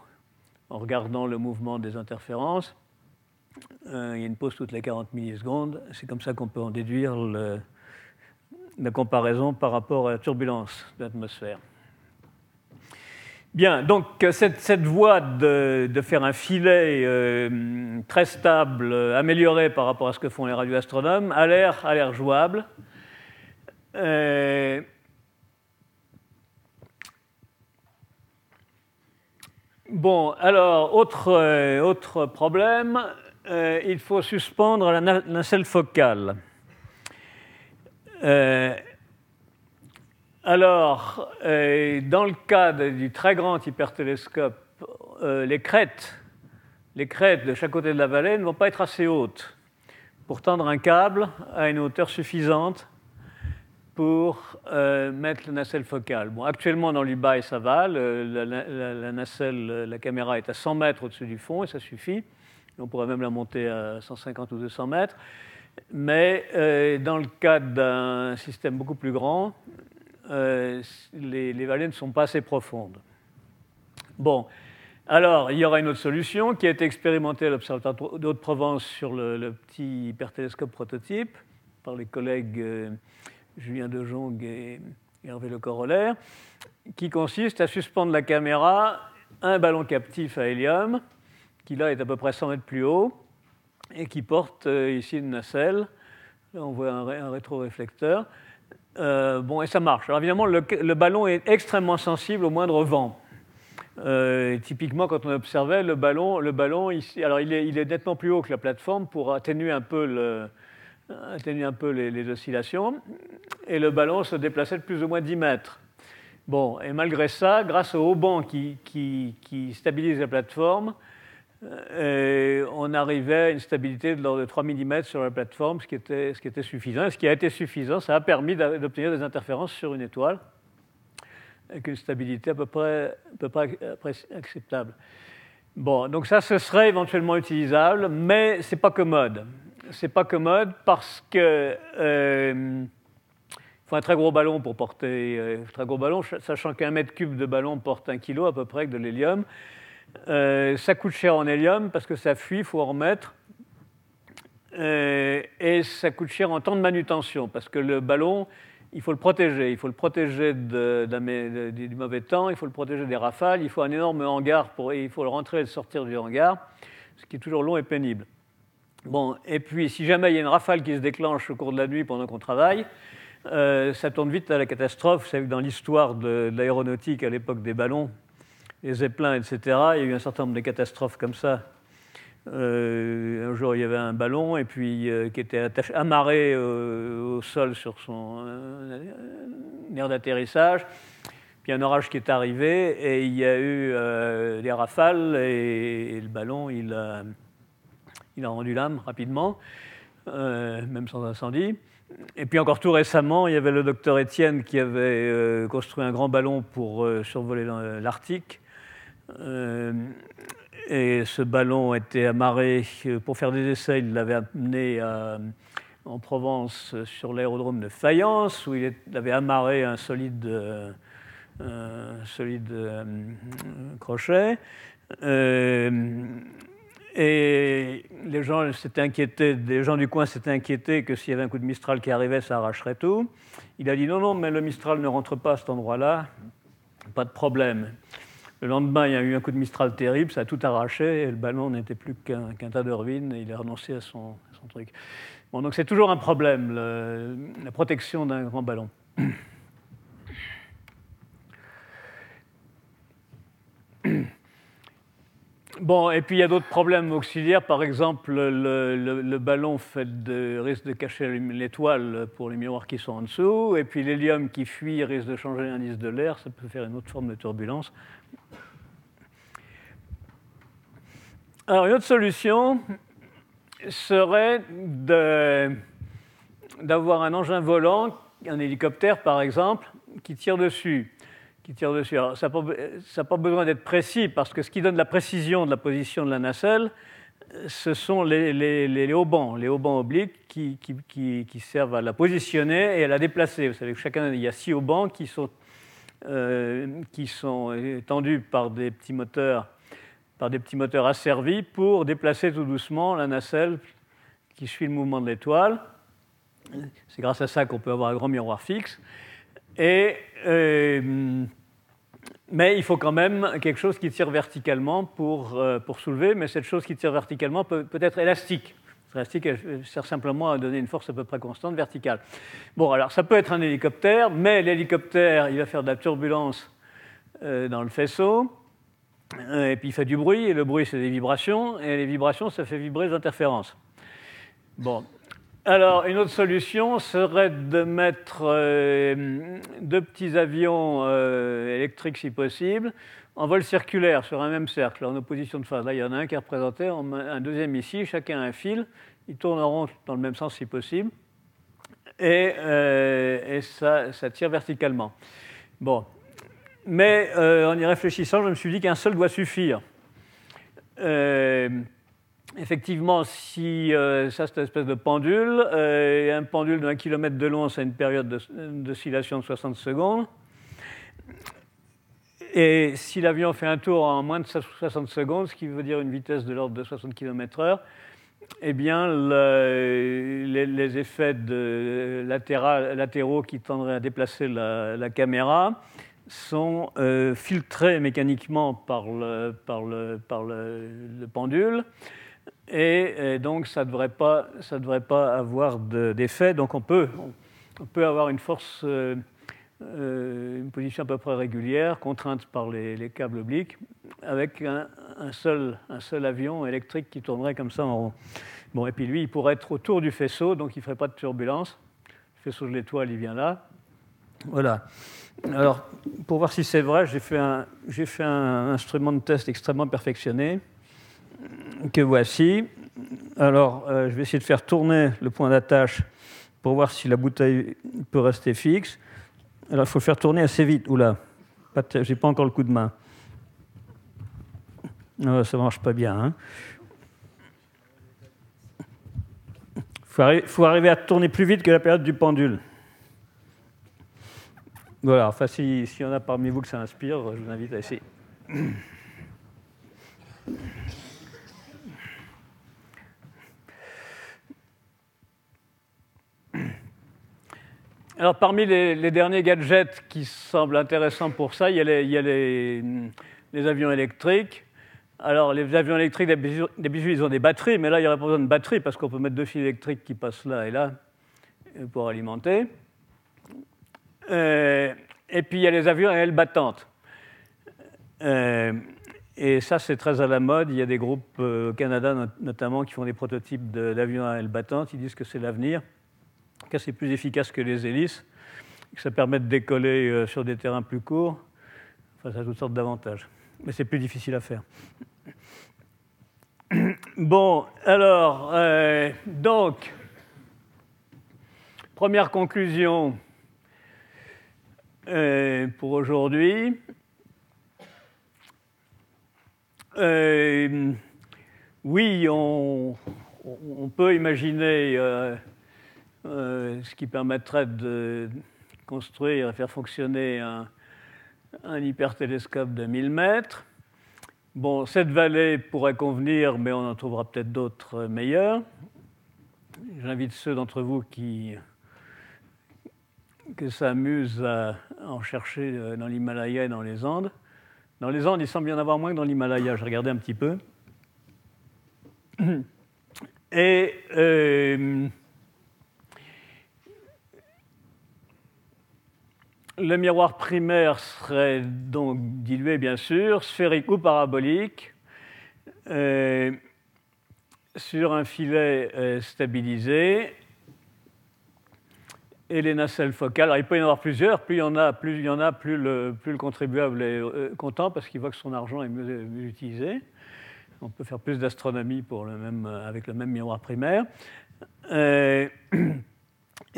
en regardant le mouvement des interférences. Euh, il y a une pause toutes les 40 millisecondes. C'est comme ça qu'on peut en déduire la comparaison par rapport à la turbulence de l'atmosphère. Bien, donc cette, voie de, faire un filet euh, très stable, amélioré par rapport à ce que font les radioastronomes, a l'air jouable. Euh, bon, alors, euh, autre problème, il faut suspendre la nacelle focale. Alors, euh, dans le cas du très grand hypertélescope, euh, les crêtes, les crêtes de chaque côté de la vallée ne vont pas être assez hautes pour tendre un câble à une hauteur suffisante pour euh, mettre la nacelle focale. Actuellement, dans l'Ubaï, ça va. nacelle, la caméra est à 100 mètres au-dessus du fond et ça suffit. On pourrait même la monter à 150 ou 200 mètres. Mais dans le cas d'un système beaucoup plus grand, euh, les, vallées ne sont pas assez profondes. Bon, alors il y aura une autre solution qui a été expérimentée à l'Observatoire d'Haute-Provence sur le, petit hypertélescope prototype par les collègues euh, Julien De Jong et Hervé Le Corollaire, qui consiste à suspendre la caméra un ballon captif à hélium, qui là est à peu près 100 mètres plus haut, et qui porte euh, ici une nacelle. Là, on voit un rétroréflecteur. Euh, bon, et ça marche. Alors évidemment, le, ballon est extrêmement sensible au moindre vent. Euh, typiquement, quand on observait le ballon, le ballon alors il est, nettement plus haut que la plateforme pour atténuer un peu, le, atténuer un peu les, oscillations, et le ballon se déplaçait de plus ou moins 10 mètres. Bon, et malgré ça, grâce au haut banc qui, qui, qui stabilise la plateforme, euh, on arrivait à une stabilité de l'ordre de 3 mm sur la plateforme, ce qui, était, ce suffisant. Et ce qui a été suffisant, ça a permis d'obtenir des interférences sur une étoile avec une stabilité à peu près, acceptable. Bon, donc ça, ce serait éventuellement utilisable, mais ce n'est pas commode. C'est pas commode parce que euh, faut un très gros ballon pour porter euh, très gros ballon, sachant qu'un mètre cube de ballon porte un kilo à peu près de l'hélium. Euh, ça coûte cher en hélium parce que ça fuit, il faut en remettre. Euh, et ça coûte cher en temps de manutention parce que le ballon, il faut le protéger. Il faut le protéger du mauvais temps, il faut le protéger des rafales, il faut un énorme hangar pour, il faut le rentrer et le sortir du hangar, ce qui est toujours long et pénible. Bon, et puis si jamais il y a une rafale qui se déclenche au cours de la nuit pendant qu'on travaille, euh, ça tourne vite à la catastrophe. Vous savez que dans l'histoire de l'aéronautique à l'époque des ballons, les zeppelins, etc. Il y a eu un certain nombre de catastrophes comme ça un jour, il y avait un ballon et puis qui était attaché, amarré au sol sur son aire d'atterrissage. Puis un orage qui est arrivé et il y a eu des rafales et, le ballon, il a, il a rendu l'âme rapidement, même sans incendie. Et puis encore tout récemment, il y avait le docteur Étienne qui avait euh, construit un grand ballon pour euh, survoler l'Arctique. Euh, et ce ballon était amarré pour faire des essais. Il l'avait amené en Provence sur l'aérodrome de Fayence, où il avait amarré un solide, solide crochet. Et les gens s'étaient inquiétés, les gens du coin s'étaient inquiétés que s'il y avait un coup de Mistral qui arrivait, ça arracherait tout. Il a dit non, non, mais le Mistral ne rentre pas à cet endroit-là, pas de problème. Le lendemain, il y a eu un coup de Mistral terrible, ça a tout arraché, et le ballon n'était plus qu'un tas de ruines, et il a renoncé à son, truc. Donc c'est toujours un problème, la protection d'un grand ballon. *clears throat* Bon, et puis il y a d'autres problèmes auxiliaires. Par exemple, le, ballon risque de cacher l'étoile pour les miroirs qui sont en dessous. Et puis l'hélium qui fuit risque de changer l'indice de l'air. Ça peut faire une autre forme de turbulence. Alors, une autre solution serait d'avoir un engin volant, un hélicoptère par exemple, qui tire dessus tire dessus. ça n'a pas, besoin d'être précis, parce que ce qui donne la précision de la position de la nacelle, ce sont les, les, les, haubans, les haubans obliques qui, qui, servent à la positionner et à la déplacer. Vous savez que chacun, il y a six haubans qui sont, euh, qui tendus par des petits moteurs asservis pour déplacer tout doucement la nacelle qui suit le mouvement de l'étoile. C'est grâce à ça qu'on peut avoir un grand miroir fixe. Euh, mais il faut quand même quelque chose qui tire verticalement pour, euh, pour soulever, mais cette chose qui tire verticalement peut, peut être élastique. Élastique, elle sert simplement à donner une force à peu près constante verticale. Bon, alors ça peut être un hélicoptère, mais l'hélicoptère, il va faire de la turbulence euh, dans le faisceau, et puis il fait du bruit, et le bruit, c'est des vibrations, et les vibrations, ça fait vibrer les interférences. Bon, alors, une autre solution serait de mettre euh, deux petits avions euh, électriques, si possible, en vol circulaire sur un même cercle, en opposition de phase. Là, il y en a un qui est représenté, un deuxième ici, chacun un fil. Ils tourneront dans le même sens, si possible. Et, euh, ça, ça, tire verticalement. Bon. Mais en y réfléchissant, je me suis dit qu'un seul doit suffire effectivement, si euh, ça c'est une espèce de pendule, euh, un pendule d'un kilomètre de long, c'est une période d'oscillation de, 60 secondes. Et si l'avion fait un tour en moins de 60 secondes, ce qui veut dire une vitesse de l'ordre de 60 km/h, eh bien, les, effets latéraux qui tendraient à déplacer la, caméra sont euh, filtrés mécaniquement par le pendule et, donc ça ne devrait, devrait pas avoir d'effet. donc on peut, on peut avoir une force, euh, euh, une position à peu près régulière, contrainte par les, câbles obliques, avec un, seul, un seul avion électrique qui tournerait comme ça en rond. Bon, et puis lui, il pourrait être autour du faisceau, donc il ne ferait pas de turbulence. Le faisceau de l'étoile, il vient là. Voilà. Alors, pour voir si c'est vrai, j'ai fait, un, fait un instrument de test extrêmement perfectionné que voici. Alors, euh, je vais essayer de faire tourner le point d'attache pour voir si la bouteille peut rester fixe. Alors, il faut faire tourner assez vite. Oula, j'ai pas encore le coup de main. Non, ça marche pas bien. Hein. Faut, arriver à tourner plus vite que la période du pendule. Voilà, enfin, s'il y en a parmi vous que ça inspire, je vous invite à essayer. Alors, parmi les, derniers gadgets qui semblent intéressants pour ça, il y a les, avions électriques. Alors, les avions électriques, d'habitude, ils ont des batteries, mais là, il n'y aurait pas besoin de batterie parce qu'on peut mettre deux fils électriques qui passent là et là euh, pour alimenter. Euh, et puis, il y a les avions à ailes battantes. Euh, Et ça, c'est très à la mode. Il y a des groupes au Canada notamment qui font des prototypes d'avions à ailes battantes. Ils disent que c'est l'avenir, que c'est plus efficace que les hélices, que ça permet de décoller sur des terrains plus courts. Enfin, ça a toutes sortes d'avantages. Mais c'est plus difficile à faire. *coughs* Bon, alors, euh, donc, première conclusion euh, pour aujourd'hui. Euh, oui, on, peut imaginer ce qui permettrait de construire et faire fonctionner un, un hypertélescope de 1000 mètres. Bon, cette vallée pourrait convenir, mais on en trouvera peut-être d'autres meilleures. J'invite ceux d'entre vous qui que s'amusent à en chercher dans l'Himalaya et dans les Andes. Dans les Andes, il semble y en avoir moins que dans l'Himalaya. J'ai regardé un petit peu. *clears throat* Et euh, Le miroir primaire serait donc dilué, bien sûr, sphérique ou parabolique, euh, sur un filet euh, stabilisé. Et les nacelles focales, alors il peut y en avoir plusieurs, plus il y en a, plus, il y en a, plus, le, plus le contribuable est euh, content parce qu'il voit que son argent est mieux, utilisé. On peut faire plus d'astronomie avec le même miroir primaire. *clears throat*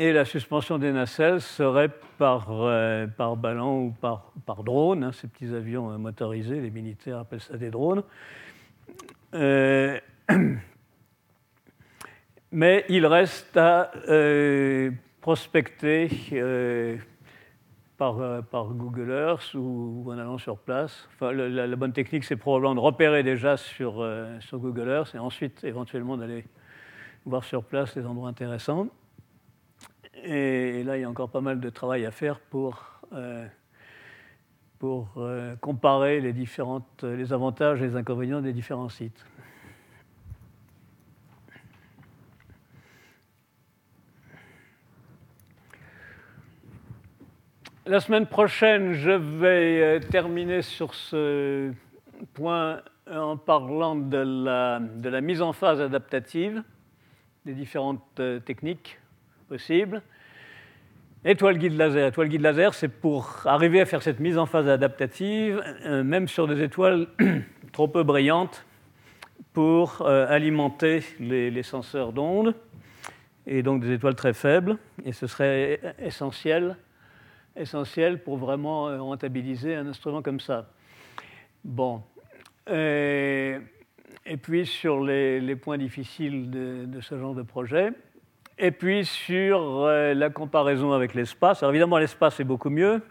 Et la suspension des nacelles serait par, euh, par ballon ou par, par drone, hein, ces petits avions euh, motorisés, les militaires appellent ça des drones. Euh, *clears throat* mais il reste à prospecter par, par, Google Earth ou, en allant sur place. Enfin, la, la, bonne technique, c'est probablement de repérer déjà sur, sur Google Earth et ensuite éventuellement d'aller voir sur place les endroits intéressants. Et là, il y a encore pas mal de travail à faire pour, euh, pour euh, comparer les, différentes, les avantages et les inconvénients des différents sites. La semaine prochaine, je vais euh, terminer sur ce point en parlant de la, de la mise en phase adaptative des différentes techniques possibles. Étoile guide laser. Étoile guide laser, c'est pour arriver à faire cette mise en phase adaptative, euh, même sur des étoiles *clears throat* trop peu brillantes, pour euh, alimenter les, senseurs d'ondes, et donc des étoiles très faibles. Et ce serait essentiel, essentiel pour vraiment euh, rentabiliser un instrument comme ça. Bon. Et, puis sur les, points difficiles de ce genre de projet, et puis sur euh, la comparaison avec l'espace. Alors évidemment, l'espace est beaucoup mieux,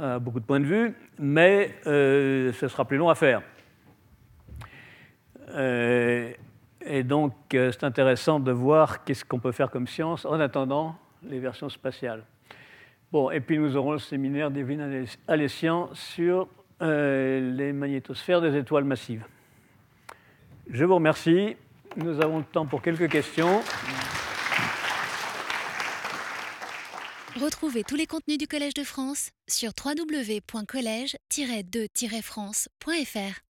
à beaucoup de points de vue, mais euh, ce sera plus long à faire. Euh, et donc, c'est intéressant de voir qu'est-ce qu'on peut faire comme science en attendant les versions spatiales. Bon, et puis nous aurons le séminaire d'Evelyne Alessian sur les magnétosphères des étoiles massives. Je vous remercie. Nous avons le temps pour quelques questions. Retrouvez tous les contenus du Collège de France sur www.colège-2-france.fr.